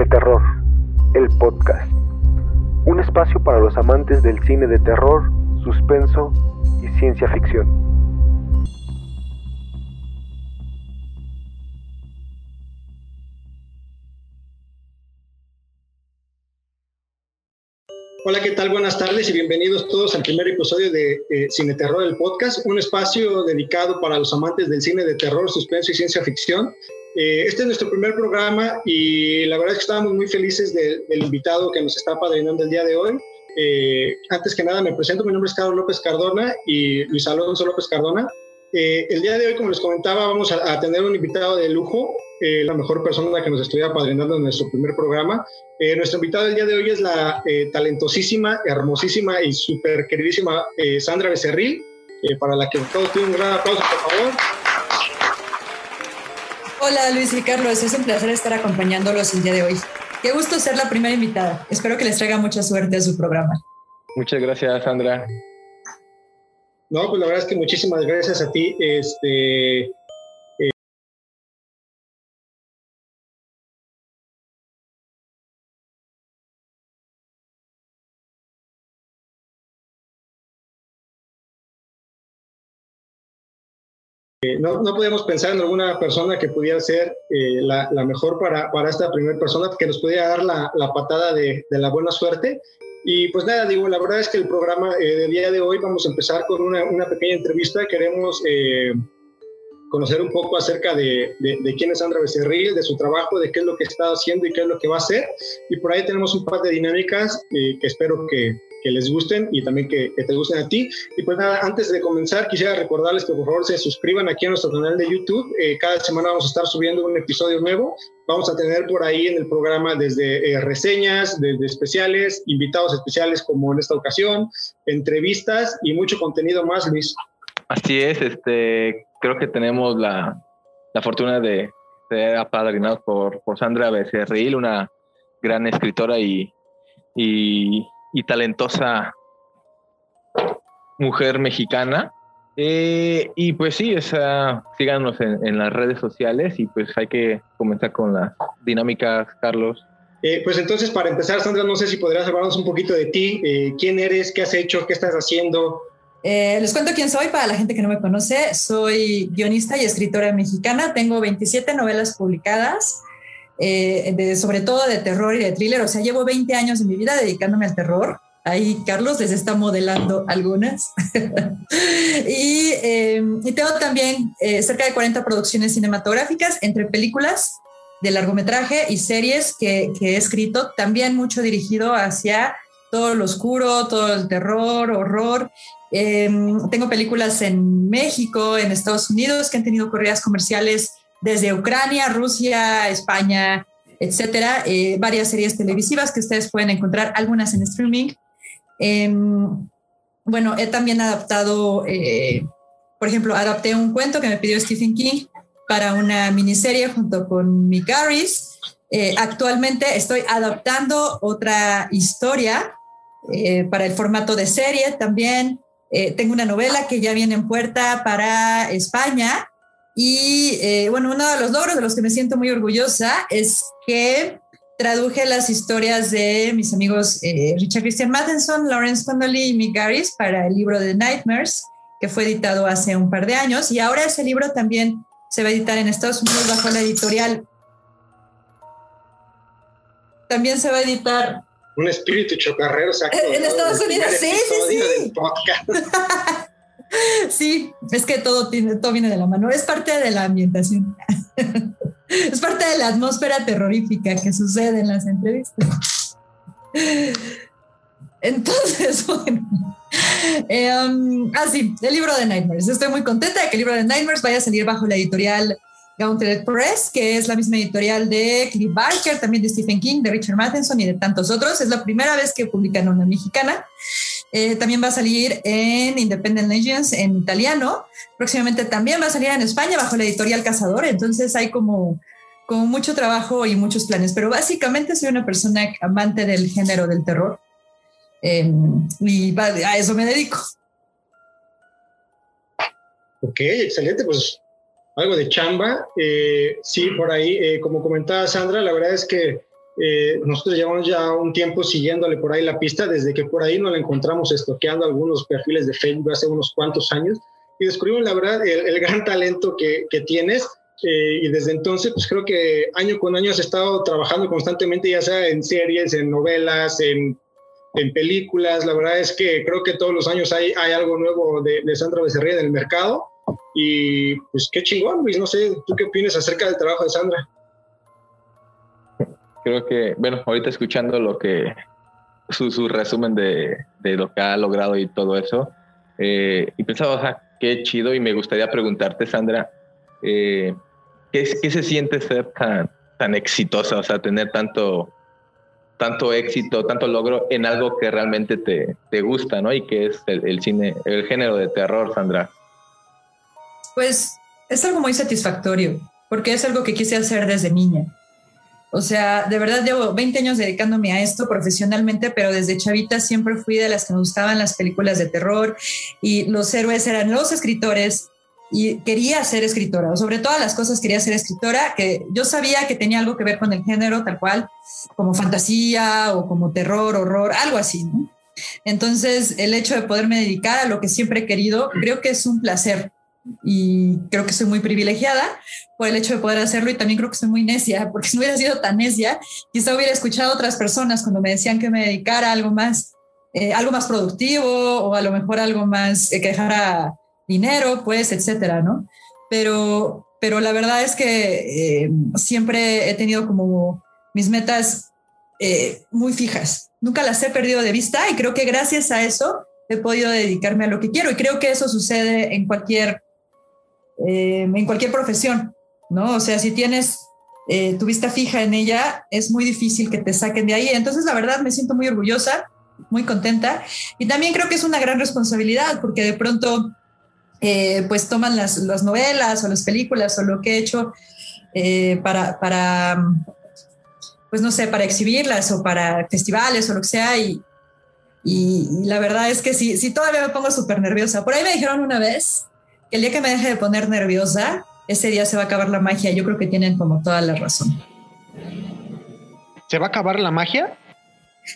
Cine Terror, el podcast. Un espacio para los amantes del cine de terror, suspenso y ciencia ficción. Hola, ¿qué tal? Buenas tardes y bienvenidos todos al primer episodio de eh, Cine Terror, el podcast, un espacio dedicado para los amantes del cine de terror, suspenso y ciencia ficción. Eh, este es nuestro primer programa y la verdad es que estamos muy felices del invitado que nos está padrinando el día de hoy. Eh, antes que nada me presento, mi nombre es Carlos López Cardona y Luis Alonso López Cardona. el día de hoy, como les comentaba, vamos a, a tener un invitado de lujo, la mejor persona que nos estuviera padrinando en nuestro primer programa. Eh, nuestro invitado del día de hoy es la eh, talentosísima, hermosísima y súper queridísima eh, Sandra Becerril, para la que todos tienen un gran aplauso, por favor. Hola Luis y Carlos, es un placer estar acompañándolos el día de hoy. Qué gusto ser la primera invitada. Espero que les traiga mucha suerte a su programa. Muchas gracias, Sandra. No, pues la verdad es que muchísimas gracias a ti. Este, Eh, no, no podíamos pensar en alguna persona que pudiera ser eh, la, mejor para, para esta primera persona, que nos pudiera dar la, la patada de, de, la buena suerte. Y pues nada, digo, la verdad es que el programa eh, del día de hoy vamos a empezar con una, una pequeña entrevista. Queremos eh, conocer un poco acerca de, de, quién es Sandra Becerril, de su trabajo, de qué es lo que está haciendo y qué es lo que va a hacer. Y por ahí tenemos un par de dinámicas que espero que, que les gusten y también que, te gusten a ti. Y pues nada, antes de comenzar, quisiera recordarles que por favor se suscriban aquí a nuestro canal de YouTube. Eh, cada semana vamos a estar subiendo un episodio nuevo. Vamos a tener por ahí en el programa desde eh, reseñas, desde especiales, invitados especiales como en esta ocasión, entrevistas y mucho contenido más, Luis. Así es, este, creo que tenemos la, la fortuna de ser apadrinados por, por Sandra Becerril, una gran escritora y y talentosa mujer mexicana. Eh, y pues sí, esa, síganos en, en, las redes sociales y pues hay que comenzar con las dinámicas, Carlos. Eh, pues entonces, para empezar, Sandra, no sé si podrías hablarnos un poquito de ti, eh, quién eres, qué has hecho, qué estás haciendo. les cuento quién soy para la gente que no me conoce. Soy guionista y escritora mexicana. Tengo 27 novelas publicadas. Eh, sobre todo de terror y de thriller. O sea, llevo 20 años de mi vida dedicándome al terror. Ahí Carlos les está modelando algunas. y, eh, y, tengo también eh, cerca de 40 producciones cinematográficas entre películas de largometraje y series que, he escrito, también mucho dirigido hacia todo lo oscuro, todo el terror, horror. Tengo películas en México, en Estados Unidos, que han tenido corridas comerciales desde Ucrania, Rusia, España, etcétera, eh, varias series televisivas que ustedes pueden encontrar, algunas en streaming. Eh, bueno, he también adaptado, eh, por ejemplo, adapté un cuento que me pidió Stephen King para una miniserie junto con Mick. Eh, actualmente estoy adaptando otra historia eh, para el formato de serie también. tengo una novela que ya viene en puerta para España y eh, bueno, uno de los logros de los que me siento muy orgullosa es que traduje las historias de mis amigos eh, Richard Christian Matheson, Lawrence Connolly y Mick Garris para el libro de Nightmares, que fue editado hace un par de años. Y ahora ese libro también se va a editar en Estados Unidos bajo la editorial. También se va a editar. Un espíritu chocarrero. En Estados Unidos, sí, sí, sí. Sí, es que todo, tiene, todo viene de la mano. Es parte de la ambientación. es parte de la atmósfera terrorífica que sucede en las entrevistas. Entonces, bueno. Eh, um, ah, sí, el libro de Nightmares. Estoy muy contenta de que el libro de Nightmares vaya a salir bajo la editorial Gauntlet Press, que es la misma editorial de Cliff Barker, también de Stephen King, de Richard Matheson y de tantos otros. Es la primera vez que publican una mexicana. Eh, también va a salir en Independent Legends en italiano. Próximamente también va a salir en España bajo la editorial Cazador. Entonces hay como, como mucho trabajo y muchos planes. Pero básicamente soy una persona amante del género del terror. Eh, y a eso me dedico. Ok, excelente. Pues algo de chamba. Eh, sí, por ahí, eh, como comentaba Sandra, la verdad es que eh, nosotros llevamos ya un tiempo siguiéndole por ahí la pista, desde que por ahí nos la encontramos estoqueando algunos perfiles de Facebook hace unos cuantos años y descubrimos la verdad el, gran talento que, que tienes. Eh, y desde entonces, pues creo que año con año has estado trabajando constantemente, ya sea en series, en novelas, en, en películas. La verdad es que creo que todos los años hay, hay algo nuevo de, de Sandra Becerril en el mercado. Y pues qué chingón, Luis. No sé, ¿tú qué opinas acerca del trabajo de Sandra? Creo que, bueno, ahorita escuchando lo que, su, su resumen de, de, lo que ha logrado y todo eso, eh, y pensaba, o sea, qué chido, y me gustaría preguntarte, Sandra, eh, ¿qué, ¿qué, se siente ser tan, tan exitosa, o sea, tener tanto, tanto éxito, tanto logro en algo que realmente te, te gusta, ¿no? Y que es el, el cine, el género de terror, Sandra. Pues es algo muy satisfactorio, porque es algo que quise hacer desde niña. O sea, de verdad llevo 20 años dedicándome a esto profesionalmente, pero desde chavita siempre fui de las que me gustaban las películas de terror y los héroes eran los escritores y quería ser escritora, sobre todas las cosas quería ser escritora, que yo sabía que tenía algo que ver con el género tal cual, como fantasía o como terror, horror, algo así, ¿no? Entonces, el hecho de poderme dedicar a lo que siempre he querido, creo que es un placer y creo que soy muy privilegiada por el hecho de poder hacerlo y también creo que soy muy necia, porque si no hubiera sido tan necia, quizá hubiera escuchado a otras personas cuando me decían que me dedicara a algo más, eh, algo más productivo o a lo mejor algo más eh, que dejara dinero, pues, etcétera, ¿no? Pero, pero la verdad es que eh, siempre he tenido como mis metas eh, muy fijas, nunca las he perdido de vista y creo que gracias a eso he podido dedicarme a lo que quiero y creo que eso sucede en cualquier eh, en cualquier profesión, ¿no? O sea, si tienes eh, tu vista fija en ella, es muy difícil que te saquen de ahí. Entonces, la verdad, me siento muy orgullosa, muy contenta y también creo que es una gran responsabilidad porque de pronto, eh, pues toman las, las, novelas o las películas o lo que he hecho eh, para, para, pues no sé, para exhibirlas o para festivales o lo que sea y, la verdad es que sí, sí todavía me pongo súper nerviosa. Por ahí me dijeron una vez el día que me deje de poner nerviosa, ese día se va a acabar la magia. Yo creo que tienen como toda la razón. ¿Se va a acabar la magia?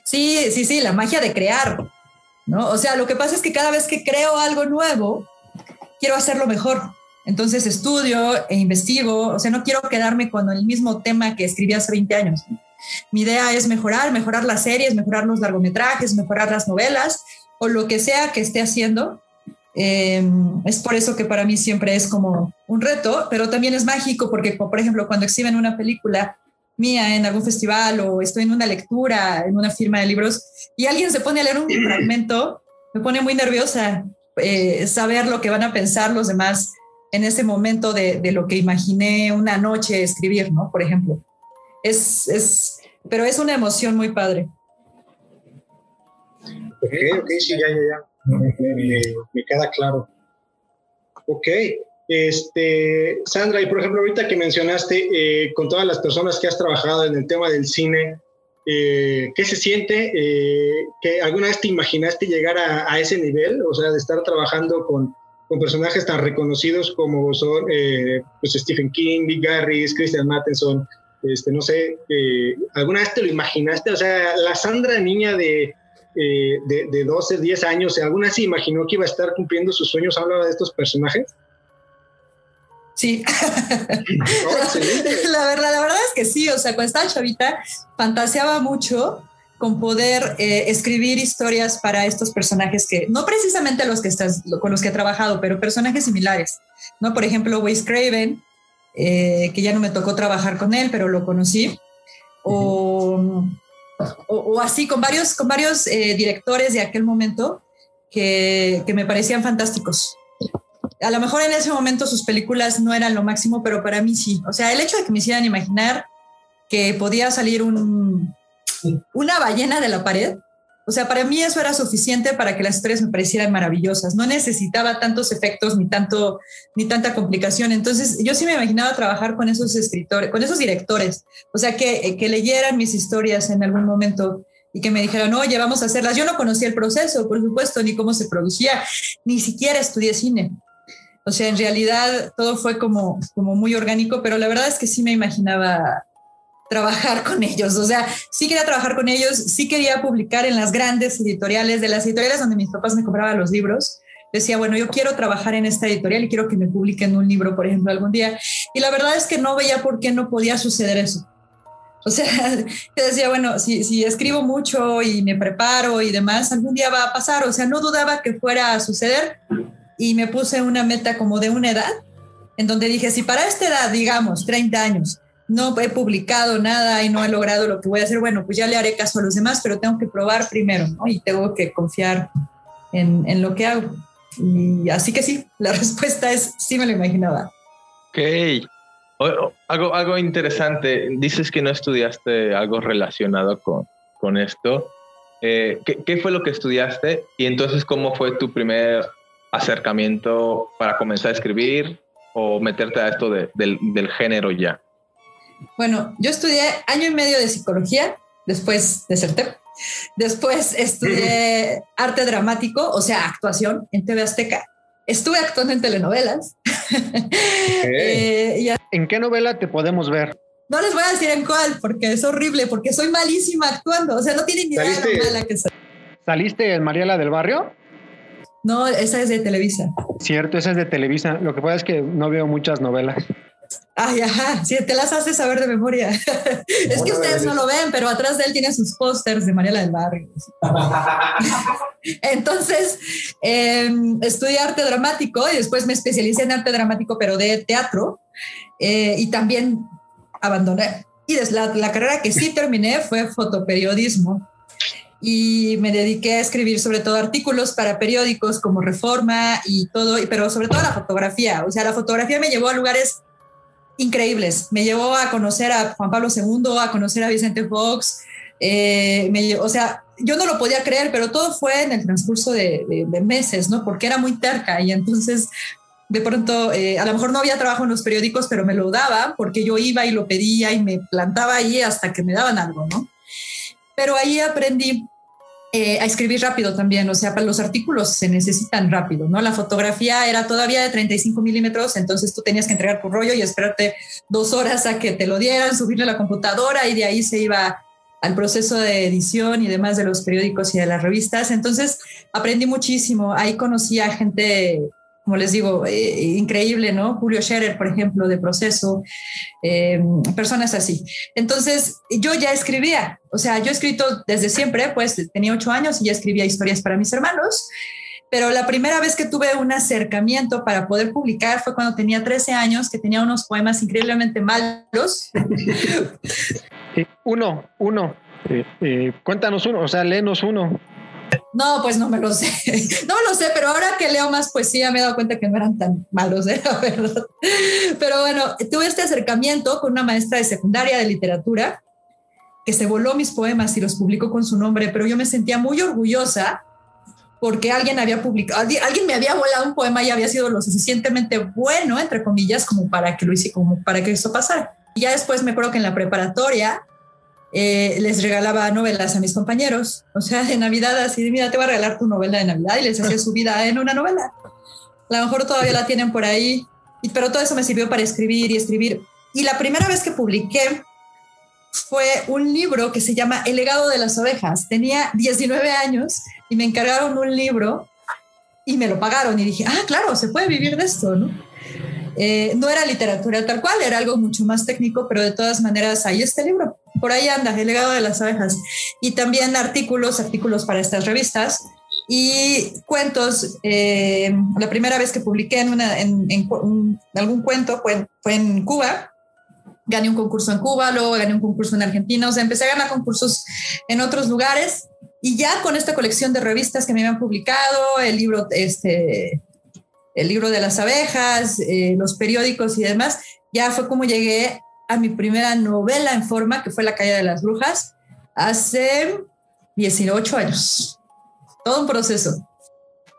Sí, sí, sí, la magia de crear, ¿no? O sea, lo que pasa es que cada vez que creo algo nuevo, quiero hacerlo mejor. Entonces estudio e investigo, o sea, no quiero quedarme con el mismo tema que escribí hace 20 años. Mi idea es mejorar, mejorar las series, mejorar los largometrajes, mejorar las novelas o lo que sea que esté haciendo eh, es por eso que para mí siempre es como un reto, pero también es mágico porque, por ejemplo, cuando exhiben una película mía en algún festival o estoy en una lectura, en una firma de libros, y alguien se pone a leer un fragmento, me pone muy nerviosa eh, saber lo que van a pensar los demás en ese momento de, de, lo que imaginé una noche escribir, ¿no? Por ejemplo. Es, es, pero es una emoción muy padre. Ok, ok, sí, ya, ya, ya me, me, queda claro. Ok, este, Sandra, y por ejemplo, ahorita que mencionaste eh, con todas las personas que has trabajado en el tema del cine, eh, ¿qué se siente? Eh, ¿que ¿Alguna vez te imaginaste llegar a, a, ese nivel? O sea, de estar trabajando con, con personajes tan reconocidos como son eh, pues Stephen King, Big Garris, Christian Matheson, este, no sé, ¿alguna vez te lo imaginaste? O sea, la Sandra niña de eh, de, de, 12, 10 años, ¿alguna se imaginó que iba a estar cumpliendo sus sueños? ¿Hablaba de estos personajes? Sí. la, verdad, la verdad es que sí, o sea, cuando estaba chavita, fantaseaba mucho con poder eh, escribir historias para estos personajes que, no precisamente los que estás, con los que he trabajado, pero personajes similares, ¿no? Por ejemplo, Wes Craven, eh, que ya no me tocó trabajar con él, pero lo conocí, o... Uh -huh o, o, así con varios, con varios eh, directores de aquel momento que, que, me parecían fantásticos. A lo mejor en ese momento sus películas no eran lo máximo, pero para mí sí. O sea, el hecho de que me hicieran imaginar que podía salir un, una ballena de la pared, o sea, para mí eso era suficiente para que las historias me parecieran maravillosas. No necesitaba tantos efectos ni tanto ni tanta complicación. Entonces, yo sí me imaginaba trabajar con esos escritores, con esos directores. O sea, que, que leyeran mis historias en algún momento y que me dijeran, oye, vamos a hacerlas. Yo no conocía el proceso, por supuesto, ni cómo se producía, ni siquiera estudié cine. O sea, en realidad todo fue como, como muy orgánico, pero la verdad es que sí me imaginaba trabajar con ellos. O sea, sí quería trabajar con ellos, sí quería publicar en las grandes editoriales, de las editoriales donde mis papás me compraban los libros. Decía, bueno, yo quiero trabajar en esta editorial y quiero que me publiquen un libro, por ejemplo, algún día. Y la verdad es que no veía por qué no podía suceder eso. O sea, yo decía, bueno, si, si escribo mucho y me preparo y demás, algún día va a pasar. O sea, no dudaba que fuera a suceder y me puse una meta como de una edad, en donde dije, si para esta edad, digamos, 30 años, no he publicado nada y no he logrado lo que voy a hacer, bueno, pues ya le haré caso a los demás, pero tengo que probar primero, ¿no? Y tengo que confiar en, en lo que hago. Y así que sí, la respuesta es sí me lo imaginaba. Ok. algo, algo interesante, dices que no estudiaste algo relacionado con, con esto. Eh, ¿qué, ¿Qué fue lo que estudiaste? Y entonces, ¿cómo fue tu primer acercamiento para comenzar a escribir o meterte a esto de, del, del género ya? Bueno, yo estudié año y medio de psicología, después de ser Después estudié arte dramático, o sea, actuación en TV Azteca. Estuve actuando en telenovelas. Eh, ¿En qué novela te podemos ver? No les voy a decir en cuál, porque es horrible, porque soy malísima actuando. O sea, no tienen ni idea de lo mala que soy. ¿Saliste en Mariela del Barrio? No, esa es de Televisa. Cierto, esa es de Televisa. Lo que pasa es que no veo muchas novelas. Ay, ajá, sí, te las haces saber de memoria. es que ustedes no lo ven, pero atrás de él tiene sus pósters de Mariela del Barrio. Entonces, eh, estudié arte dramático y después me especialicé en arte dramático, pero de teatro, eh, y también abandoné. Y la, la carrera que sí terminé fue fotoperiodismo y me dediqué a escribir sobre todo artículos para periódicos como Reforma y todo, pero sobre todo la fotografía. O sea, la fotografía me llevó a lugares increíbles. Me llevó a conocer a Juan Pablo II, a conocer a Vicente Fox. Eh, o sea, yo no lo podía creer, pero todo fue en el transcurso de, meses, ¿no? Porque era muy terca y entonces de pronto, eh, a lo mejor no había trabajo en los periódicos, pero me lo daba porque yo iba y lo pedía y me plantaba ahí hasta que me daban algo, ¿no? Pero ahí aprendí eh, a escribir rápido también, o sea, para los artículos se necesitan rápido, ¿no? La fotografía era todavía de 35 milímetros, entonces tú tenías que entregar tu rollo y esperarte dos horas a que te lo dieran, subirle a la computadora y de ahí se iba al proceso de edición y demás de los periódicos y de las revistas. Entonces aprendí muchísimo, ahí conocí a gente como les digo, eh, increíble, ¿no? Julio Scherer, por ejemplo, de proceso, eh, personas así. Entonces, yo ya escribía, o sea, yo he escrito desde siempre, pues tenía ocho años y ya escribía historias para mis hermanos, pero la primera vez que tuve un acercamiento para poder publicar fue cuando tenía 13 años, que tenía unos poemas increíblemente malos. uno, uno. Eh, cuéntanos uno, o sea, léenos uno. No, pues no me lo sé. No me lo sé, pero ahora que leo más poesía me he dado cuenta que no eran tan malos, ¿eh? verdad. Pero bueno, tuve este acercamiento con una maestra de secundaria de literatura que se voló mis poemas y los publicó con su nombre, pero yo me sentía muy orgullosa porque alguien había publicado, alguien me había volado un poema y había sido lo suficientemente bueno, entre comillas, como para que lo hice, como para que eso pasara. Y ya después me acuerdo que en la preparatoria eh, les regalaba novelas a mis compañeros. O sea, de Navidad así, mira, te voy a regalar tu novela de Navidad y les hacía su vida en una novela. A lo mejor todavía la tienen por ahí, pero todo eso me sirvió para escribir y escribir. Y la primera vez que publiqué fue un libro que se llama El legado de las ovejas. Tenía 19 años y me encargaron un libro y me lo pagaron y dije, ah, claro, se puede vivir de esto, ¿no? Eh, no era literatura tal cual, era algo mucho más técnico, pero de todas maneras ahí este libro por ahí anda, el legado de las abejas. Y también artículos, artículos para estas revistas y cuentos. Eh, la primera vez que publiqué en, una, en, algún cuento fue, fue, en Cuba. Gané un concurso en Cuba, luego gané un concurso en Argentina, o sea, empecé a ganar concursos en otros lugares y ya con esta colección de revistas que me habían publicado, el libro, este, el libro de las abejas, eh, los periódicos y demás, ya fue como llegué a mi primera novela en forma, que fue La calle de las brujas, hace 18 años. Todo un proceso.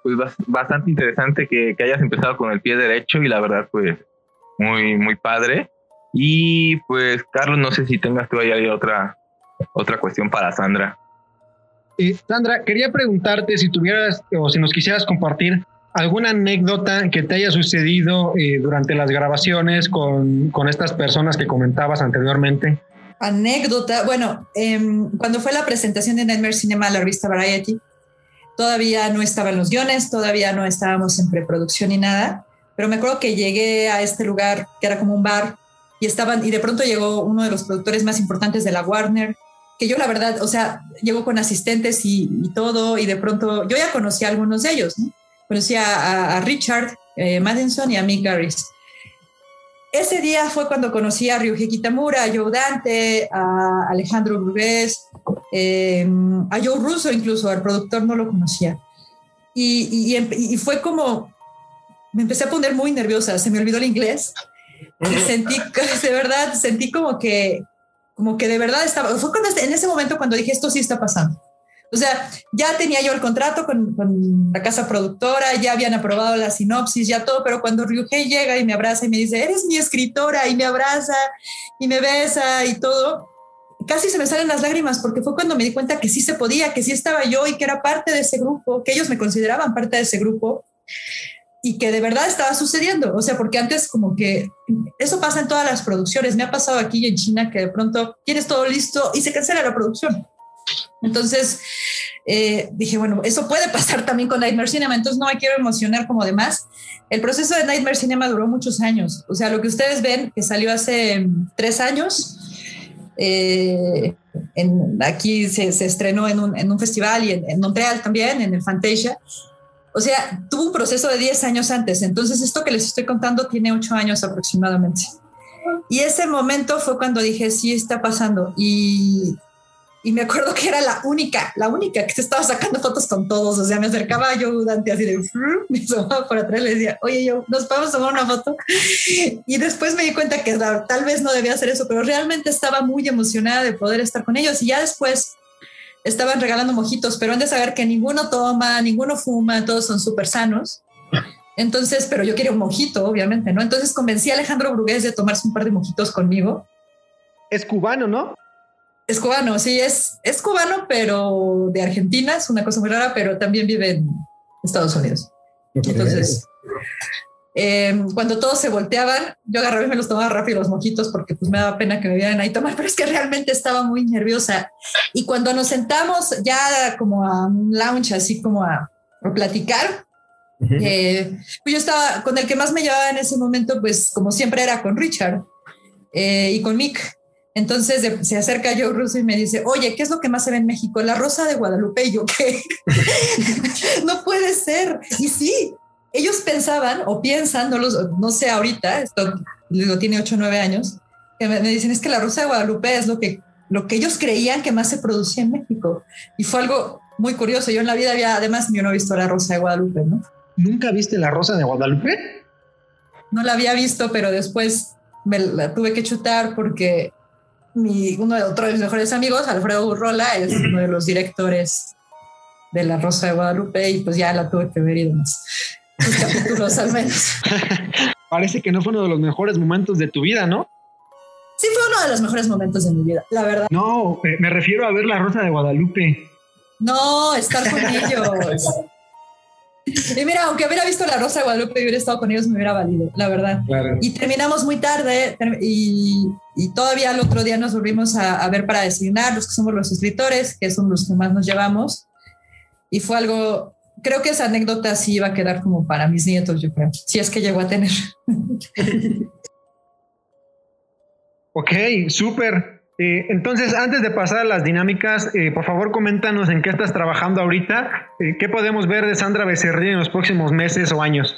Pues bastante interesante que, que, hayas empezado con el pie derecho y la verdad, pues muy, muy padre. Y pues, Carlos, no sé si tengas tú ahí otra, otra cuestión para Sandra. Eh, Sandra, quería preguntarte si tuvieras o si nos quisieras compartir ¿Alguna anécdota que te haya sucedido eh, durante las grabaciones con, con, estas personas que comentabas anteriormente? Anécdota, bueno, em, cuando fue la presentación de Nightmare Cinema a la revista Variety, todavía no estaban los guiones, todavía no estábamos en preproducción ni nada, pero me acuerdo que llegué a este lugar que era como un bar y estaban, y de pronto llegó uno de los productores más importantes de la Warner, que yo la verdad, o sea, llegó con asistentes y, todo, y de pronto yo ya conocí a algunos de ellos, ¿no? Conocí a, Richard eh, Madison y a Mick Garris. Ese día fue cuando conocí a Ryuji Kitamura, a Joe Dante, a Alejandro Brugués, eh, a Joe Russo incluso, al productor no lo conocía. Y, y, fue como, me empecé a poner muy nerviosa, se me olvidó el inglés. Y sentí, de verdad, sentí como que, como que de verdad estaba, fue cuando, en ese momento cuando dije, esto sí está pasando. O sea, ya tenía yo el contrato con, la casa productora, ya habían aprobado la sinopsis, ya todo, pero cuando Ryuhei llega y me abraza y me dice, eres mi escritora, y me abraza y me besa y todo, casi se me salen las lágrimas porque fue cuando me di cuenta que sí se podía, que sí estaba yo y que era parte de ese grupo, que ellos me consideraban parte de ese grupo y que de verdad estaba sucediendo. O sea, porque antes como que eso pasa en todas las producciones. Me ha pasado aquí en China que de pronto tienes todo listo y se cancela la producción. Entonces eh, dije, bueno, eso puede pasar también con Nightmare Cinema, entonces no me quiero emocionar como demás. El proceso de Nightmare Cinema duró muchos años. O sea, lo que ustedes ven, que salió hace tres años, eh, en, aquí se, estrenó en un, en un, festival y en, Montreal también, en el Fantasia. O sea, tuvo un proceso de 10 años antes. Entonces, esto que les estoy contando tiene 8 años aproximadamente. Y ese momento fue cuando dije, sí, está pasando. Y y me acuerdo que era la única, la única que se estaba sacando fotos con todos. O sea, me acercaba yo Dante así de, me asomaba por atrás le decía, oye, yo, ¿nos podemos tomar una foto? Y después me di cuenta que tal vez no debía hacer eso, pero realmente estaba muy emocionada de poder estar con ellos. Y ya después estaban regalando mojitos, pero han de saber que ninguno toma, ninguno fuma, todos son súper sanos. Entonces, pero yo quería un mojito, obviamente, ¿no? Entonces convencí a Alejandro Brugués de tomarse un par de mojitos conmigo. Es cubano, ¿no? Es cubano, sí, es, es cubano, pero de Argentina, es una cosa muy rara, pero también vive en Estados Unidos. Entonces, em, cuando todos se volteaban, yo agarraba y me los tomaba rápido los mojitos porque pues me daba pena que me vieran ahí tomar, pero es que realmente estaba muy nerviosa. Y cuando nos sentamos ya como a un lounge, así como a, platicar, eh, pues yo estaba con el que más me llevaba en ese momento, pues como siempre era con Richard eh, y con Mick. Entonces se acerca Joe Russo y me dice, oye, ¿qué es lo que más se ve en México? La rosa de Guadalupe. Y yo, ¿qué? no puede ser. Y sí, ellos pensaban o piensan, no, los, no sé ahorita, esto lo tiene 8 o 9 años, que me, dicen, es que la rosa de Guadalupe es lo que, lo que ellos creían que más se producía en México. Y fue algo muy curioso. Yo en la vida había, además, yo no he visto la rosa de Guadalupe, ¿no? ¿Nunca viste la rosa de Guadalupe? No la había visto, pero después me la tuve que chutar porque mi, uno de otros de mis mejores amigos, Alfredo Urrola, es uno de los directores de La Rosa de Guadalupe y pues ya la tuve que ver y demás. Capítulos al menos. Parece que no fue uno de los mejores momentos de tu vida, ¿no? Sí, fue uno de los mejores momentos de mi vida, la verdad. No, me refiero a ver La Rosa de Guadalupe. No, estar con ellos. Y mira, aunque hubiera visto La Rosa de Guadalupe y hubiera estado con ellos, me hubiera valido, la verdad. Y terminamos muy tarde y, todavía el otro día nos volvimos a, ver para designar los que somos los escritores, que son los que más nos llevamos. Y fue algo, creo que esa anécdota sí iba a quedar como para mis nietos, yo creo, si es que llegó a tener. ok, súper. Eh, entonces, antes de pasar a las dinámicas, eh, por favor coméntanos en qué estás trabajando ahorita, eh, qué podemos ver de Sandra Becerril en los próximos meses o años.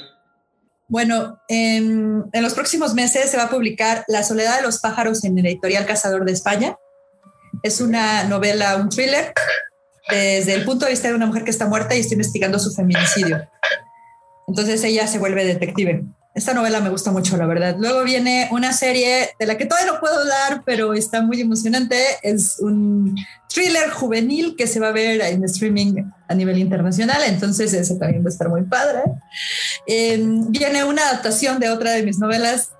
Bueno, en, en, los próximos meses se va a publicar La soledad de los pájaros en el editorial Cazador de España. Es una novela, un thriller, desde el punto de vista de una mujer que está muerta y está investigando su feminicidio. Entonces ella se vuelve detective. Esta novela me gusta mucho, la verdad. Luego viene una serie de la que todavía no puedo hablar, pero está muy emocionante. Es un thriller juvenil que se va a ver en streaming a nivel internacional, entonces ese también va a estar muy padre. Em, viene una adaptación de otra de mis novelas.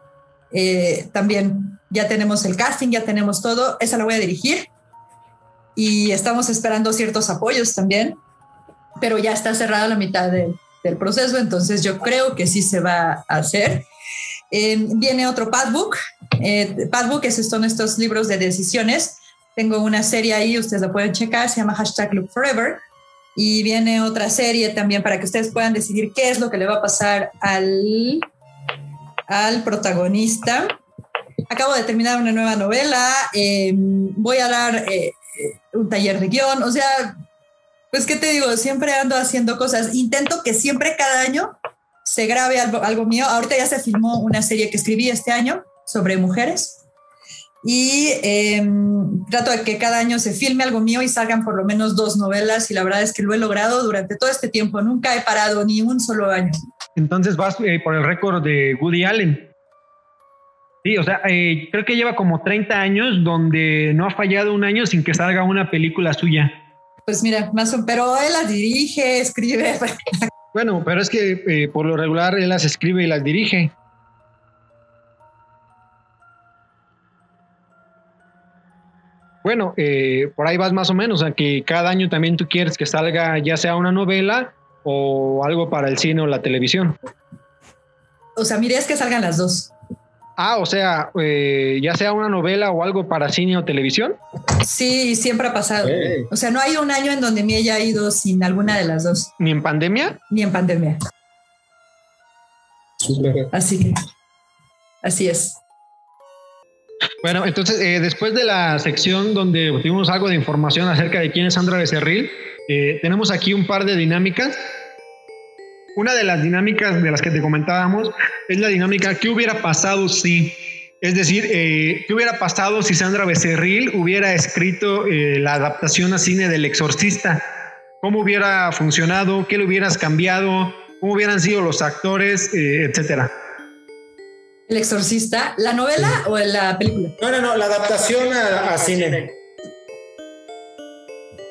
Eh, también ya tenemos el casting, ya tenemos todo. Esa la voy a dirigir y estamos esperando ciertos apoyos también, pero ya está cerrada la mitad de del proceso, entonces yo creo que sí se va a hacer. viene otro Padbook. Eh, Padbook es, son estos libros de decisiones. Tengo una serie ahí, ustedes la pueden checar, se llama hashtag Look Forever. Y viene otra serie también para que ustedes puedan decidir qué es lo que le va a pasar al, al protagonista. Acabo de terminar una nueva novela. Eh, voy a dar eh, un taller de guion. O sea, pues, ¿qué te digo? Siempre ando haciendo cosas. Intento que siempre cada año se grabe algo, mío. Ahorita ya se filmó una serie que escribí este año sobre mujeres. Y em, trato de que cada año se filme algo mío y salgan por lo menos dos novelas. Y la verdad es que lo he logrado durante todo este tiempo. Nunca he parado ni un solo año. Entonces vas eh, por el récord de Woody Allen. Sí, o sea, eh, creo que lleva como 30 años donde no ha fallado un año sin que salga una película suya. Pues mira, más o pero él las dirige, escribe. Bueno, pero es que eh, por lo regular él las escribe y las dirige. Bueno, eh, por ahí vas más o menos, o que cada año también tú quieres que salga ya sea una novela o algo para el cine o la televisión. O sea, mire, es que salgan las dos. Ah, o sea, eh, ya sea una novela o algo para cine o televisión. Sí, siempre ha pasado. O sea, no hay un año en donde me haya ido sin alguna de las dos. ¿Ni en pandemia? Ni en pandemia. Así que, así es. Bueno, entonces, eh, después de la sección donde tuvimos algo de información acerca de quién es Sandra Becerril, eh, tenemos aquí un par de dinámicas una de las dinámicas de las que te comentábamos es la dinámica ¿qué hubiera pasado si? Es decir, eh, ¿qué hubiera pasado si Sandra Becerril hubiera escrito eh, la adaptación a cine del exorcista? ¿Cómo hubiera funcionado? ¿Qué le hubieras cambiado? ¿Cómo hubieran sido los actores? Eh, etcétera. ¿El exorcista? ¿La novela o la película? No, no, no, la adaptación a cine.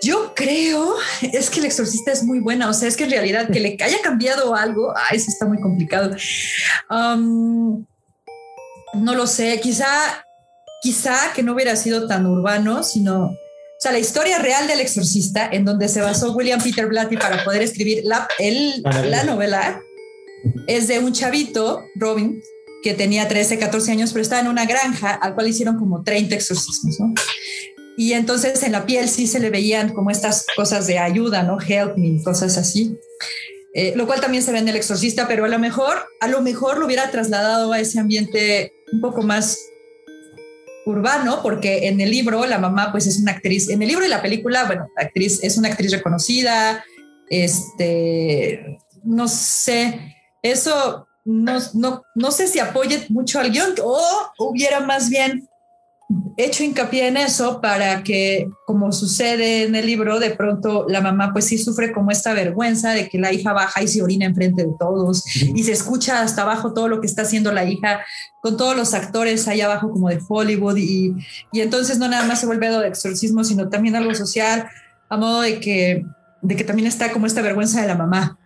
Yo creo, es que el exorcista es muy buena, o sea, es que en realidad que le haya cambiado algo, ay, eso está muy complicado. no lo sé, quizá, quizá que no hubiera sido tan urbano, sino, o sea, la historia real del exorcista, en donde se basó William Peter Blatty para poder escribir la, la novela, es de un chavito, Robin, que tenía 13, 14 años, pero estaba en una granja al cual hicieron como 30 exorcismos, ¿no? Y entonces en la piel sí se le veían como estas cosas de ayuda, ¿no? Help me, cosas así. Eh, lo cual también se ve en el exorcista, pero a lo mejor, a lo mejor lo hubiera trasladado a ese ambiente un poco más urbano, porque en el libro la mamá pues es una actriz, en el libro y la película, bueno, actriz es una actriz reconocida, este, no sé, eso no, no, no sé si apoye mucho al guion o hubiera más bien hecho hincapié en eso para que, como sucede en el libro, de pronto la mamá pues sí sufre como esta vergüenza de que la hija baja y se orina enfrente de todos y se escucha hasta abajo todo lo que está haciendo la hija con todos los actores ahí abajo como de Hollywood y, y entonces no nada más se vuelve algo de exorcismo, sino también algo social, a modo de que, de que también está como esta vergüenza de la mamá.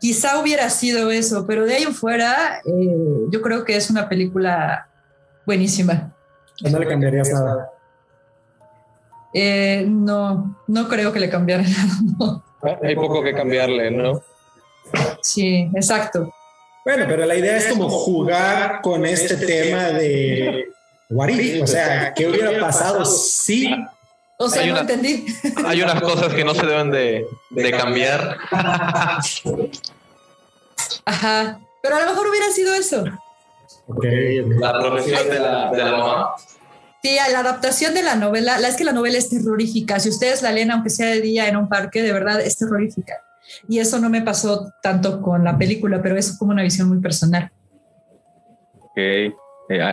Quizá hubiera sido eso, pero de ahí en fuera eh, yo creo que es una película buenísima. No le cambiarías nada. Eh, no, no creo que le cambiara nada. Hay poco que cambiarle, ¿no? Sí, exacto. Bueno, pero la idea es como jugar con este tema de Warif, o sea, ¿qué hubiera pasado si... O sea, no entendí. Hay unas cosas que no se deben de, de cambiar. Ajá, pero a lo mejor hubiera sido eso. La profesión de la, de la mamá. Sí, la adaptación de la novela, la es que la novela es terrorífica. Si ustedes la leen, aunque sea de día en un parque, de verdad es terrorífica. Y eso no me pasó tanto con la película, pero es como una visión muy personal. Ok, eh,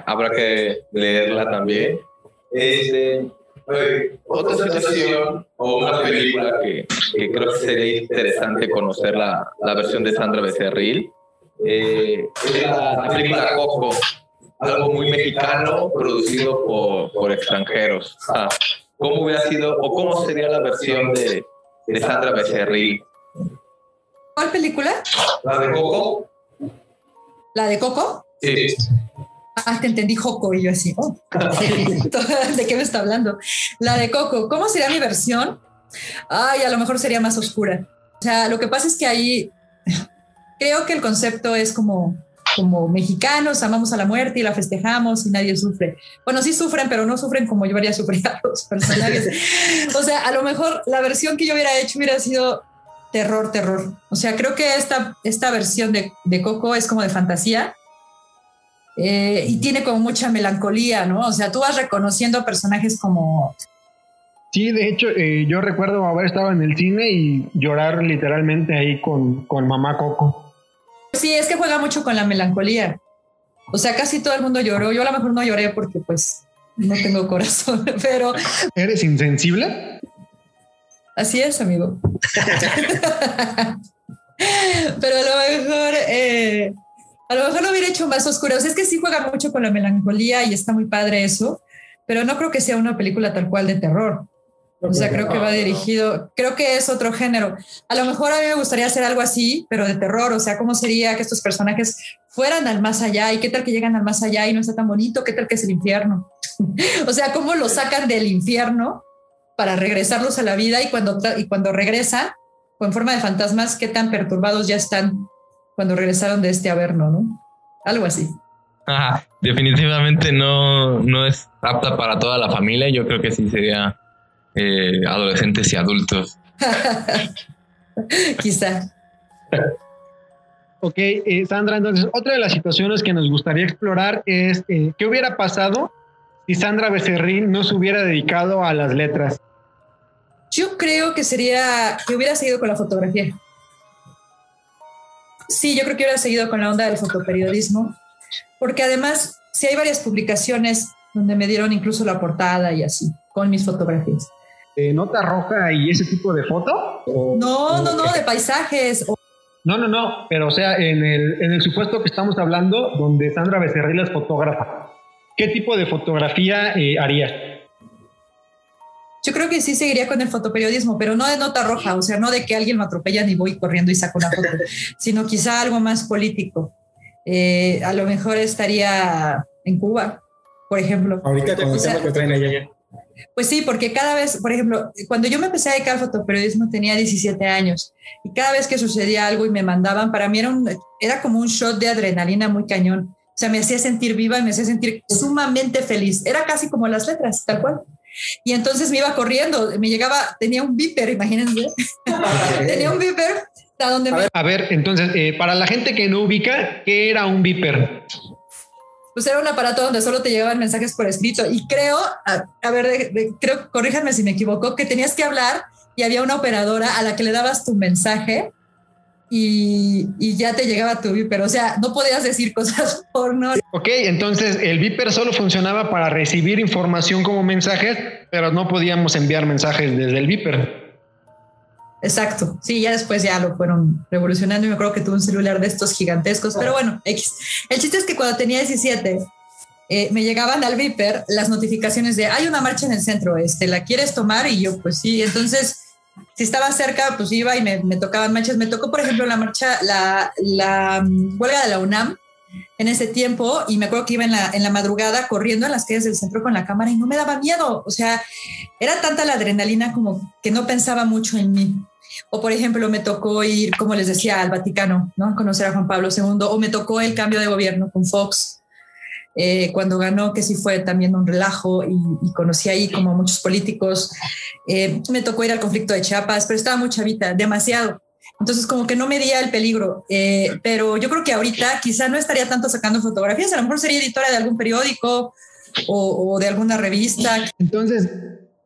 habrá que leerla también. Este, otra situación o una película que, que, creo que sería interesante conocer la, la versión de Sandra Becerril eh, la, película Coco, algo muy mexicano producido por, por extranjeros. Ah, ¿Cómo hubiera sido o cómo sería la versión de, de Sandra Becerril? ¿Cuál película? La de Coco. ¿La de Coco? Sí. Ah, te entendí Joco y yo así, oh, ¿de qué me está hablando? La de Coco, ¿cómo sería mi versión? Ay, a lo mejor sería más oscura. O sea, lo que pasa es que ahí creo que el concepto es como como mexicanos amamos a la muerte y la festejamos y nadie sufre. Bueno, sí sufren, pero no sufren como yo haría sufrir a los personajes. o sea, a lo mejor la versión que yo hubiera hecho hubiera sido terror, terror. O sea, creo que esta, esta versión de, de Coco es como de fantasía. Eh, y tiene como mucha melancolía, ¿no? O sea, tú vas reconociendo personajes como Sí, de hecho, eh, yo recuerdo haber estado en el cine y llorar literalmente ahí con, con mamá Coco. Sí, es que juega mucho con la melancolía. O sea, casi todo el mundo lloró. Yo a lo mejor no lloré porque pues no tengo corazón, pero... ¿Eres insensible? Así es, amigo. pero a lo mejor... Eh, a lo mejor lo hubiera hecho más oscuro. O sea, es que sí juega mucho con la melancolía y está muy padre eso, pero no creo que sea una película tal cual de terror. O sea, creo que va dirigido, creo que es otro género. A lo mejor a mí me gustaría hacer algo así, pero de terror. O sea, ¿cómo sería que estos personajes fueran al más allá? ¿Y qué tal que llegan al más allá y no está tan bonito? ¿Qué tal que es el infierno? o sea, ¿cómo los sacan del infierno para regresarlos a la vida? Y cuando, y cuando regresan, con forma de fantasmas, ¿qué tan perturbados ya están cuando regresaron de este averno, no? Algo así. Ajá, definitivamente no, no es apta para toda la familia. Yo creo que sí sería eh, adolescentes y adultos. Quizá. Ok, eh, Sandra, entonces otra de las situaciones que nos gustaría explorar es eh, qué hubiera pasado si Sandra Becerril no se hubiera dedicado a las letras. Yo creo que sería que hubiera seguido con la fotografía. Sí, yo creo que hubiera seguido con la onda del fotoperiodismo, porque además, si hay varias publicaciones donde me dieron incluso la portada y así, con mis fotografías. Eh, nota roja y ese tipo de foto? no, no, no, de paisajes. No, no, no, pero o sea, en el, en el supuesto que estamos hablando, donde Sandra Becerril es fotógrafa, ¿qué tipo de fotografía eh, harías? Yo creo que sí seguiría con el fotoperiodismo, pero no de nota roja, o sea, no de que alguien me atropella ni voy corriendo y saco una foto, sino quizá algo más político. Eh, a lo mejor estaría en Cuba, por ejemplo. Ahorita con el tema que traen allá. Pues sí, porque cada vez, por ejemplo, cuando yo me empecé a dedicar al fotoperiodismo tenía 17 años y cada vez que sucedía algo y me mandaban, para mí era, un, era como un shot de adrenalina muy cañón. O sea, me hacía sentir viva y me hacía sentir sumamente feliz. Era casi como las letras, tal cual. Y entonces me iba corriendo, me llegaba, tenía un viper, imagínense. tenía un viper a me... a ver, entonces, eh, para la gente que no ubica, ¿qué era un viper? Pues era un aparato donde solo te llegaban mensajes por escrito. Y creo, a, ver, creo, corríjanme si me equivoco, que tenías que hablar y había una operadora a la que le dabas tu mensaje y, y ya te llegaba tu viper. O sea, no podías decir cosas por no. Ok, entonces el viper solo funcionaba para recibir información como mensajes, pero no podíamos enviar mensajes desde el viper. Exacto, sí, ya después ya lo fueron revolucionando y me acuerdo que tuve un celular de estos gigantescos, pero bueno, X. El chiste es que cuando tenía 17, eh, me llegaban al Viper las notificaciones de hay una marcha en el centro, este, ¿la quieres tomar? Y yo, pues sí, entonces, si estaba cerca, pues iba y me, tocaban marchas. Me tocó, por ejemplo, la marcha, la, la um, huelga de la UNAM en ese tiempo y me acuerdo que iba en la, en la madrugada corriendo en las calles del centro con la cámara y no me daba miedo, o sea, era tanta la adrenalina como que no pensaba mucho en mí. O, por ejemplo, me tocó ir, como les decía, al Vaticano, ¿no? Conocer a Juan Pablo II. O me tocó el cambio de gobierno con Fox, eh, cuando ganó, que sí fue también un relajo y, conocí ahí como muchos políticos. Eh, me tocó ir al conflicto de Chiapas, pero estaba muy chavita, demasiado. Entonces, como que no medía el peligro. Eh, pero yo creo que ahorita quizá no estaría tanto sacando fotografías, a lo mejor sería editora de algún periódico o, o de alguna revista. Entonces,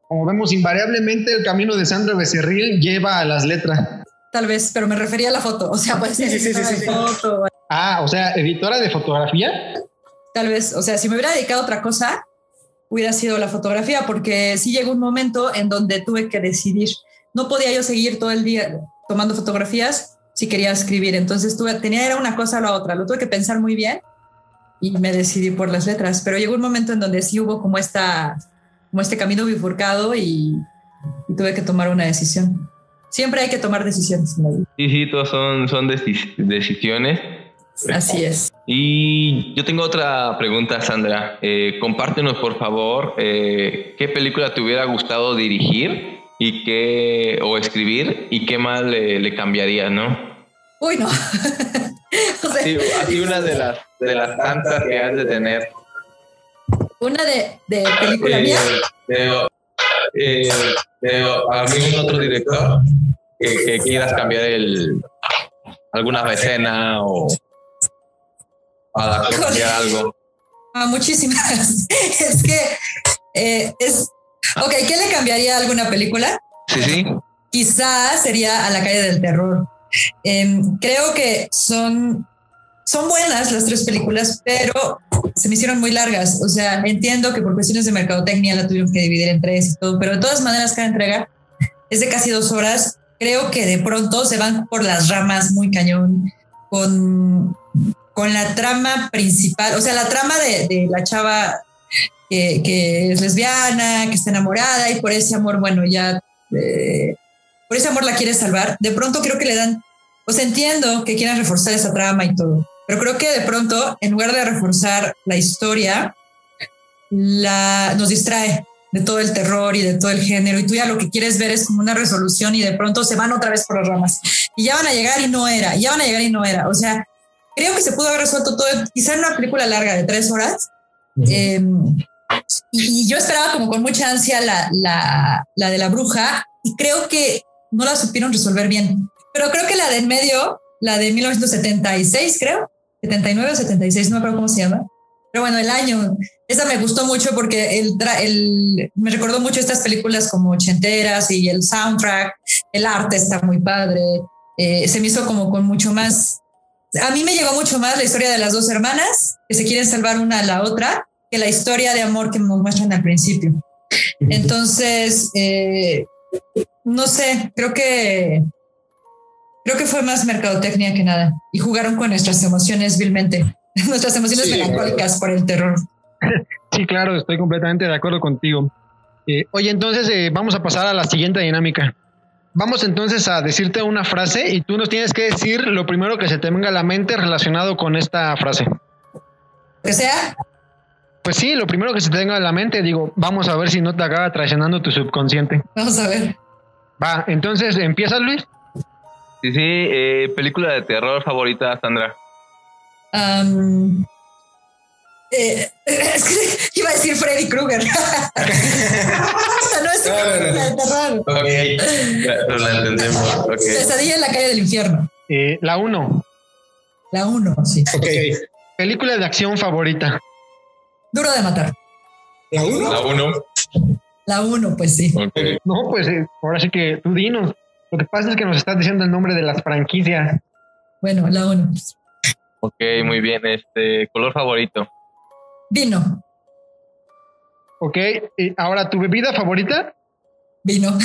como vemos, invariablemente el camino de Sandra Becerril lleva a las letras. Tal vez, pero me refería a la foto. O sea, pues sí, sí, sí, sí, foto. Ah, o sea, editora de fotografía. Tal vez, o sea, si me hubiera dedicado a otra cosa, hubiera sido la fotografía, porque sí llegó un momento en donde tuve que decidir. No podía yo seguir todo el día tomando fotografías si quería escribir. Entonces tuve, tenía era una cosa o la otra. Lo tuve que pensar muy bien y me decidí por las letras. Pero llegó un momento en donde sí hubo como esta como este camino bifurcado y, tuve que tomar una decisión. Siempre hay que tomar decisiones. Sí, sí, todas son, son decisiones. Así es. Y yo tengo otra pregunta, Sandra. Eh, compártenos, por favor, eh, qué película te hubiera gustado dirigir y qué, o escribir y qué más le, le cambiaría, ¿no? Uy, no. así, una de las, de las tantas que has de tener. Una de, de película mía. De, eh, algún otro director que, quieras cambiar el alguna escena o para cambiar algo. Ah, muchísimas. es que eh, es. Ok, ¿qué le cambiaría a alguna película? Sí, sí. Quizás sería a la calle del terror. Em, creo que son, son buenas las tres películas, pero se me hicieron muy largas. O sea, entiendo que por cuestiones de mercadotecnia la tuvieron que dividir en tres y todo, pero de todas maneras cada entrega es de casi dos horas. Creo que de pronto se van por las ramas muy cañón con, con la trama principal, o sea, la trama de, la chava que, es lesbiana, que está enamorada y por ese amor, bueno, ya... Eh, por ese amor la quiere salvar, de pronto creo que le dan, pues entiendo que quieran reforzar esa trama y todo, pero creo que de pronto, en lugar de reforzar la historia, la, nos distrae de todo el terror y de todo el género, y tú ya lo que quieres ver es como una resolución y de pronto se van otra vez por las ramas, y ya van a llegar y no era, ya van a llegar y no era, o sea, creo que se pudo haber resuelto todo, quizá en una película larga de tres horas, em, y, yo esperaba como con mucha ansia la, la, la de la bruja, y creo que no la supieron resolver bien. Pero creo que la de en medio, la de 1976, creo, 79 o 76, no me acuerdo cómo se llama. Pero bueno, el año, esa me gustó mucho porque el, el, me recordó mucho estas películas como ochenteras y el soundtrack, el arte está muy padre. Eh, se me hizo como con mucho más. A mí me llegó mucho más la historia de las dos hermanas que se quieren salvar una a la otra que la historia de amor que nos muestran al principio. Entonces, eh, no sé, creo que creo que fue más mercadotecnia que nada y jugaron con nuestras emociones vilmente, nuestras emociones melancólicas por el terror. Sí, claro, estoy completamente de acuerdo contigo. Eh, oye, entonces eh, vamos a pasar a la siguiente dinámica. Vamos entonces a decirte una frase y tú nos tienes que decir lo primero que se te venga a la mente relacionado con esta frase. ¿Que sea? Pues sí, lo primero que se te venga a la mente, digo, vamos a ver si no te acaba traicionando tu subconsciente. Vamos a ver. Va, entonces, ¿empiezas, Luis? Sí, sí, eh, película de terror favorita, Sandra. Eh, es que iba a decir Freddy Krueger. no es una película de terror. Ok, no la entendemos. Okay. Pesadilla en la calle del infierno. Eh, la 1. La 1, sí. Ok. Película de acción favorita. Duro de matar. ¿La 1? La 1. La 1, pues sí. No, pues eh, ahora sí que tú dinos. Lo que pasa es que nos estás diciendo el nombre de las franquicias. Bueno, la 1. Ok, muy bien. Este, color favorito. Vino. Ok, y ahora tu bebida favorita. Vino.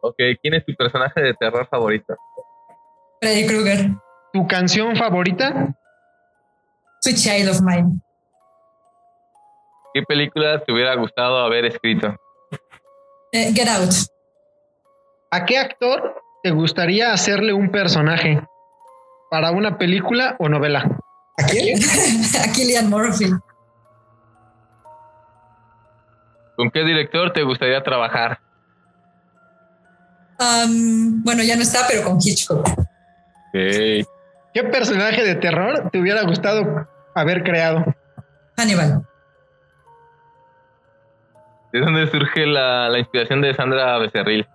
ok, ¿quién es tu personaje de terror favorito? Freddy Krueger. ¿Tu canción favorita? Sweet Child of Mine. ¿Qué película te hubiera gustado haber escrito? Eh, Get Out. ¿A qué actor te gustaría hacerle un personaje? ¿Para una película o novela? ¿A quién? a Killian Murphy. ¿Con qué director te gustaría trabajar? Um, bueno, ya no está, pero con Hitchcock. ¿Qué personaje de terror te hubiera gustado haber creado? Hannibal. ¿De dónde surge la, inspiración de Sandra Becerril?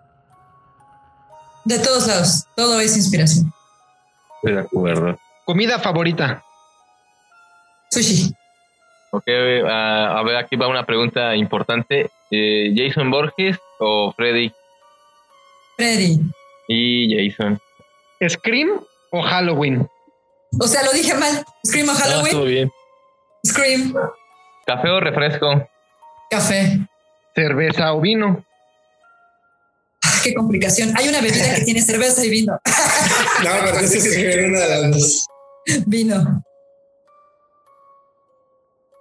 De todos lados, todo es inspiración. De acuerdo. ¿Comida favorita? Sushi. Ok, a ver, aquí va una pregunta importante. Eh, ¿Jason Borges o Freddy? Freddy. Y Jason. ¿Scream o Halloween? O sea, lo dije mal. ¿Scream o Halloween? todo bien. Scream. ¿Café o refresco? Café cerveza o vino. Qué complicación. Hay una bebida que tiene cerveza y vino. no, pero es que una de las dos. Vino.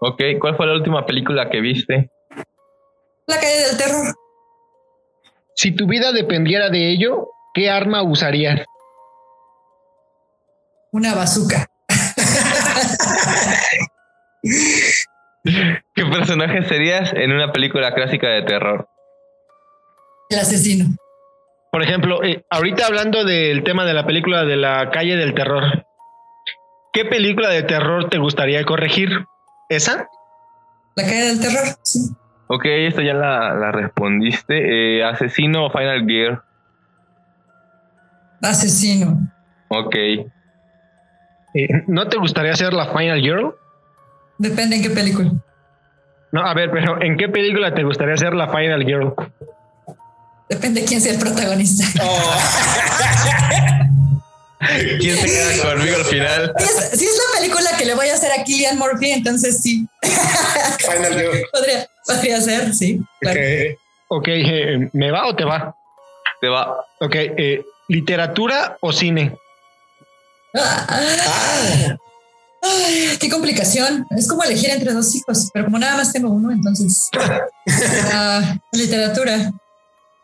Ok, ¿cuál fue la última película que viste? La calle del terror. Si tu vida dependiera de ello, ¿qué arma usarías? Una bazooka. ¿Qué personaje serías en una película clásica de terror? El asesino. por ejemplo, eh, ahorita hablando del tema de la película de la calle del terror, ¿qué película de terror te gustaría corregir? ¿Esa? La calle del terror, sí. Ok, esta ya la, la respondiste. Eh, asesino o Final Gear. Asesino. Ok. Eh, ¿No te gustaría ser la Final Girl? Depende en qué película. No, a ver, pero ¿en qué película te gustaría ser la Final Girl? Depende de quién sea el protagonista. ¿Quién se queda conmigo al final? Si es, si es la película que le voy a hacer a Killian Murphy, entonces sí. Final Girl. Podría, podría ser, sí. claro. Ok. Ok, eh, ¿me va o te va? Te va. Ok, eh, ¿literatura o cine? Ah, Ah, ay, qué complicación. Es como elegir entre dos hijos, pero como nada más tengo uno, entonces. ah, literatura.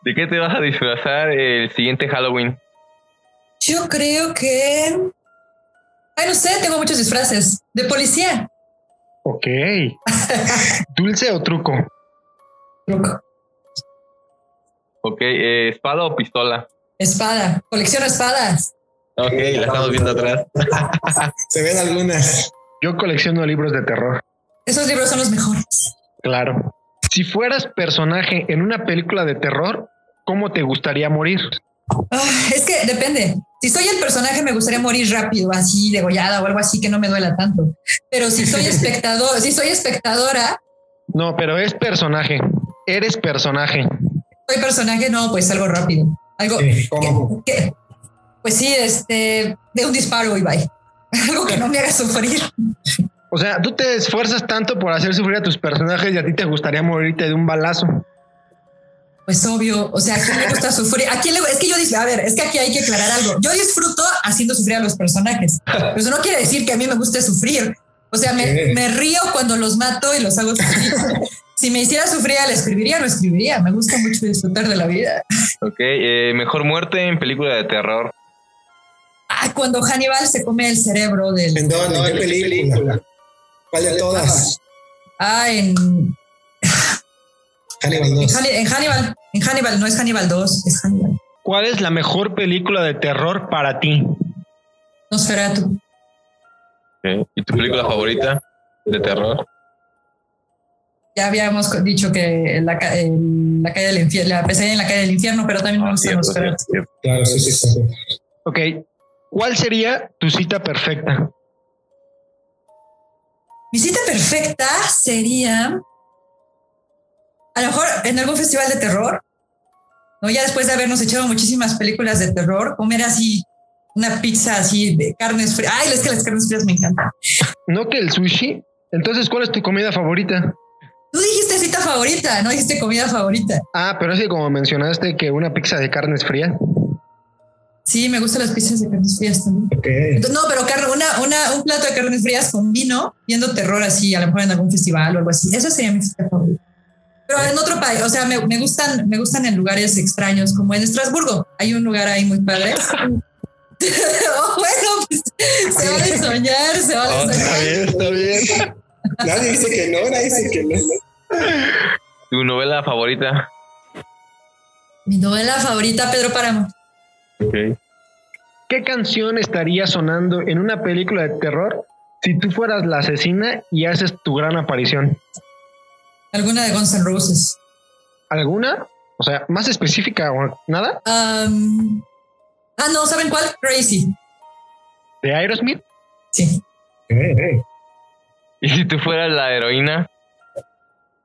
¿De qué te vas a disfrazar el siguiente Halloween? Yo creo que. Ay, no sé, tengo muchos disfraces. De policía. Ok. ¿Dulce o truco? Truco. Ok, eh, ¿espada o pistola? Espada. Colecciono espadas. Ok, la estamos viendo atrás. se ven algunas. Yo colecciono libros de terror. Esos libros son los mejores. Claro. Si fueras personaje en una película de terror, ¿cómo te gustaría morir? Ah, es que depende. Si soy el personaje, me gustaría morir rápido, así, degollada o algo así que no me duela tanto. Pero si soy espectador, si soy espectadora, No, pero es personaje. Eres personaje. soy personaje, no, pues algo rápido. Algo Sí, ¿cómo? que- que- pues sí, este, de un disparo y bye. Algo que no me haga sufrir. O sea, tú te esfuerzas tanto por hacer sufrir a tus personajes y a ti te gustaría morirte de un balazo. Pues obvio, o sea, ¿a quién le gusta sufrir? ¿A quién le Es que yo dije, a ver, es que aquí hay que aclarar algo. Yo disfruto haciendo sufrir a los personajes, pero eso no quiere decir que a mí me guste sufrir. O sea, me, río cuando los mato y los hago sufrir. Si me hiciera sufrir, le escribiría, no escribiría. Me gusta mucho disfrutar de la vida. Ok, eh, mejor muerte en película de terror. Ah, cuando Hannibal se come el cerebro del. ¿En dónde? ¿En qué película? ¿Cuál de todas? Ah, en, Hannibal en, 2. Hanni- en Hannibal. En Hannibal, no es Hannibal 2, es Hannibal. ¿Cuál es la mejor película de terror para ti? Nosferatu. Ok, ¿Y tu película favorita de terror? Ya habíamos dicho que la, en la calle del infierno, la pesadilla en la calle del infierno, pero también me Ah, gusta cierto, Nosferatu. cierto, cierto. Claro, sí, sí, sí. Ok. ¿Cuál sería tu cita perfecta? Mi cita perfecta sería a lo mejor en algún festival de terror, ¿no? Ya después de habernos echado muchísimas películas de terror, comer así una pizza así de carnes frías. Ay, es que las carnes frías me encantan. ¿No que el sushi? Entonces, ¿cuál es tu comida favorita? Tú dijiste cita favorita, no dijiste comida favorita. Ah, pero es que como mencionaste que una pizza de carne es fría. Sí, me gustan las pizzas de carnes frías también. Entonces, no, pero carne, una, una, un plato de carnes frías con vino, viendo terror así, a lo mejor en algún festival o algo así. Esa sería mi cita favorita. Pero en otro país, o sea, me, me gustan, me gustan en lugares extraños, como en Estrasburgo. Hay un lugar ahí muy padre. Oh, bueno, pues se vale soñar, se vale Oh, soñar. está bien, está bien. Nadie dice que no, nadie dice que no. ¿Tu novela favorita? Mi novela favorita, Pedro Páramo. Ok. ¿Qué canción estaría sonando en una película de terror si tú fueras la asesina y haces tu gran aparición? Alguna de Guns N' Roses. ¿Alguna? O sea, más específica o nada Um, ah, no, ¿saben cuál? Crazy. de Aerosmith. Sí. ¿Y si tú fueras la heroína?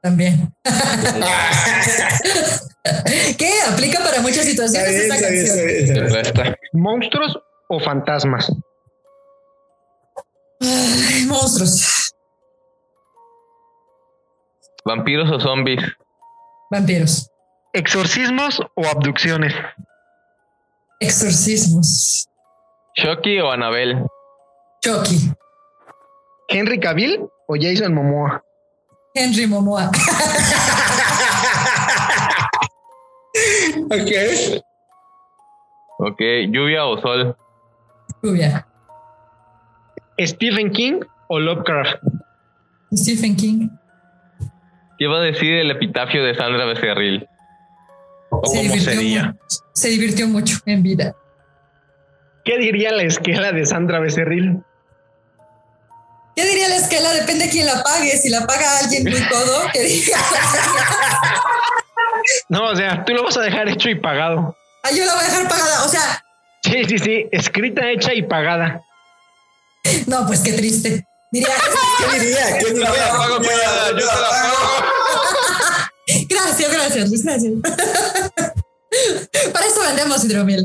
también. ¿Qué? Aplica para muchas situaciones bien, esta canción. bien, bien. ¿Monstruos o fantasmas? Ay, monstruos, ¿Vampiros o zombies? vampiros, ¿Exorcismos o abducciones? exorcismos, ¿Shocky o Anabel? Chucky, ¿Henry Cavill o Jason Momoa? Henry Momoa, Ok. Ok, ¿lluvia o sol? Lluvia, ¿Stephen King o Lovecraft? Stephen King, ¿Qué va a decir el epitafio de Sandra Becerril? ¿O cómo sería? se divirtió mucho en vida. ¿Qué diría la esquela de Sandra Becerril? ¿Qué diría la esquela? Depende de quién la pague. Si la paga alguien muy codo, ¿qué diría? no, o sea, tú lo vas a dejar hecho y pagado. Ah, yo la voy a dejar pagada. O sea. Sí, sí, sí. Escrita, hecha y pagada. No, pues qué triste. Diría. ¿Qué diría? ¿Qué diría? Yo la pago, yo te la pago. Gracias, gracias, Luis, gracias. Para eso vendemos hidromiel.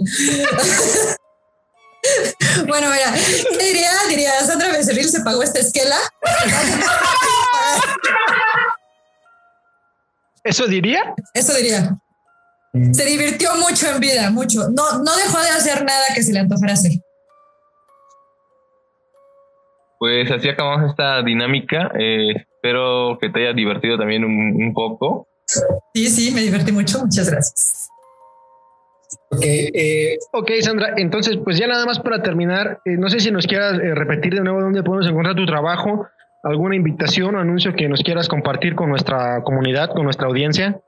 Bueno, mira, ¿qué diría? Diría, Sandra Becerril se pagó esta esquela. ¿Eso diría? Eso diría. Se divirtió mucho en vida, mucho. No, no dejó de hacer nada que se le antojara hacer. Pues así acabamos esta dinámica. Eh, espero que te haya divertido también un poco. Sí, sí, me divertí mucho. Muchas gracias. Ok, eh, ok, Sandra. Entonces, pues ya nada más para terminar, eh, no sé si nos quieras eh, repetir de nuevo dónde podemos encontrar tu trabajo, alguna invitación o anuncio que nos quieras compartir con nuestra comunidad, con nuestra audiencia.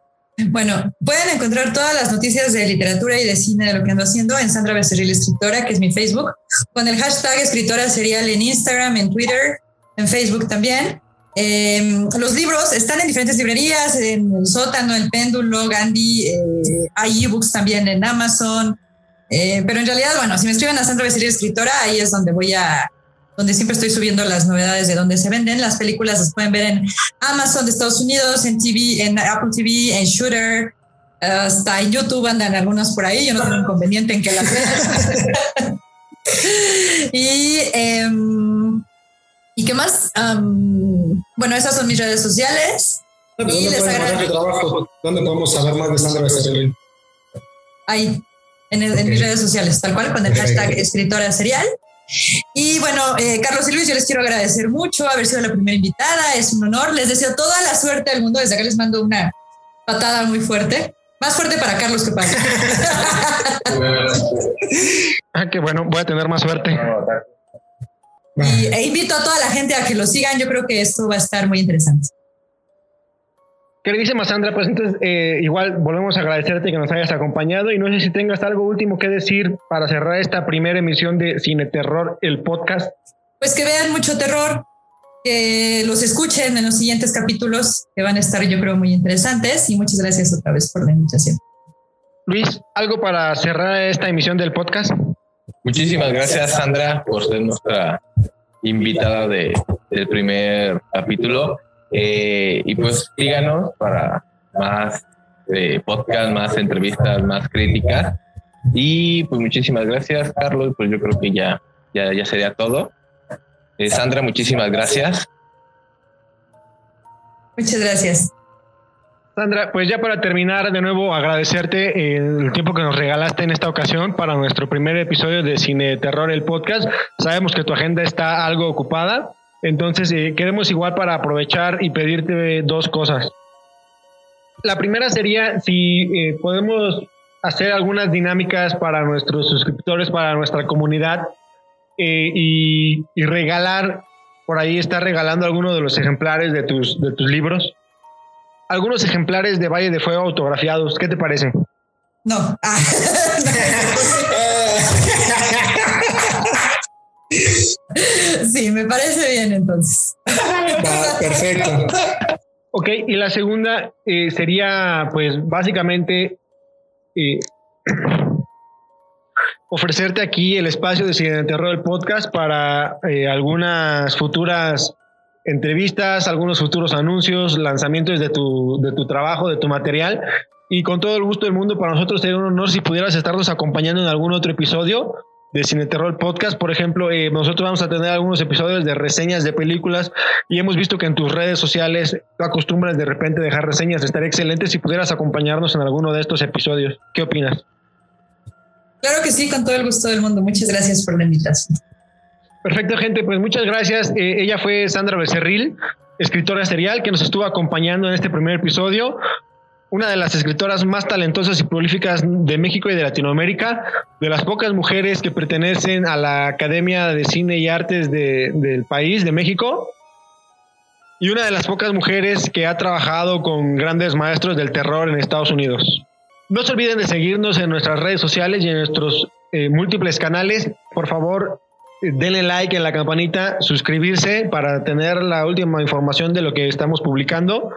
Bueno, pueden encontrar todas las noticias de literatura y de cine de lo que ando haciendo en Sandra Becerril Escritora, que es mi Facebook, con el hashtag escritora serial en Instagram, en Twitter, en Facebook también. Em, los libros están en diferentes librerías, en el sótano, el péndulo, Gandhi, eh, hay ebooks también en Amazon. Eh, pero en realidad, bueno, si me escriben a Sandra Becerril Escritora, ahí es donde voy a, donde siempre estoy subiendo las novedades de dónde se venden. Las películas las pueden ver en Amazon de Estados Unidos, en TV, en Apple TV, en Shooter, hasta en YouTube andan algunas por ahí. Yo no tengo inconveniente en que las vean. y em, ¿Y qué más? bueno, esas son mis redes sociales. y les agradezco. ¿Dónde podemos saber más de Sandra Becerril? Ahí, en, mis redes sociales, tal cual, con el hashtag escritora serial. Y bueno, eh, Carlos y Luis, yo les quiero agradecer mucho haber sido la primera invitada. Es un honor. Les deseo toda la suerte del mundo. Desde acá les mando una patada muy fuerte. Más fuerte para Carlos que para. ah, qué bueno. Voy a tener más suerte. Y, e invito a toda la gente a que lo sigan. Yo creo que esto va a estar muy interesante. Queridísima Sandra, pues entonces eh, igual volvemos a agradecerte que nos hayas acompañado y no sé si tengas algo último que decir para cerrar esta primera emisión de Cine Terror, el podcast. Pues que vean mucho terror, que los escuchen en los siguientes capítulos que van a estar yo creo muy interesantes y muchas gracias otra vez por la invitación. Luis, ¿algo para cerrar esta emisión del podcast? Muchísimas gracias, Sandra, por ser nuestra invitada de, del primer capítulo. Eh, y pues díganos para más eh, podcast, más entrevistas, más críticas. Y pues muchísimas gracias, Carlos. Pues yo creo que ya, ya, ya sería todo. Eh, Sandra, muchísimas gracias. Muchas gracias. Sandra, pues ya para terminar, de nuevo agradecerte el tiempo que nos regalaste en esta ocasión para nuestro primer episodio de Cine Terror, el podcast. Sabemos que tu agenda está algo ocupada, entonces eh, queremos igual para aprovechar y pedirte dos cosas. La primera sería si eh, podemos hacer algunas dinámicas para nuestros suscriptores, para nuestra comunidad eh, y, y, regalar, por ahí está regalando algunos de los ejemplares de tus, de tus libros algunos ejemplares de Valle de Fuego autografiados. ¿Qué te parece? No. Ah. me parece bien entonces. perfecto. Ok, y la segunda eh, sería, pues, básicamente eh, ofrecerte aquí el espacio de Cine de Terror del podcast para eh, algunas futuras entrevistas, algunos futuros anuncios, lanzamientos de tu, de tu trabajo, de tu material. Y con todo el gusto del mundo, para nosotros sería un honor si pudieras estarnos acompañando en algún otro episodio de Cine Terror Podcast. Por ejemplo, eh, nosotros vamos a tener algunos episodios de reseñas de películas y hemos visto que en tus redes sociales acostumbras de repente dejar reseñas. Estaría excelente si pudieras acompañarnos en alguno de estos episodios. ¿Qué opinas? Claro que sí, con todo el gusto del mundo. Muchas gracias por la invitación. Perfecto, gente. Pues muchas gracias. Eh, ella fue Sandra Becerril, escritora serial, que nos estuvo acompañando en este primer episodio. Una de las escritoras más talentosas y prolíficas de México y de Latinoamérica, de las pocas mujeres que pertenecen a la Academia de Cine y Artes del país, de México, y una de las pocas mujeres que ha trabajado con grandes maestros del terror en Estados Unidos. No se olviden de seguirnos en nuestras redes sociales y en nuestros eh, múltiples canales. Por favor, eh, denle like en la campanita, suscribirse para tener la última información de lo que estamos publicando.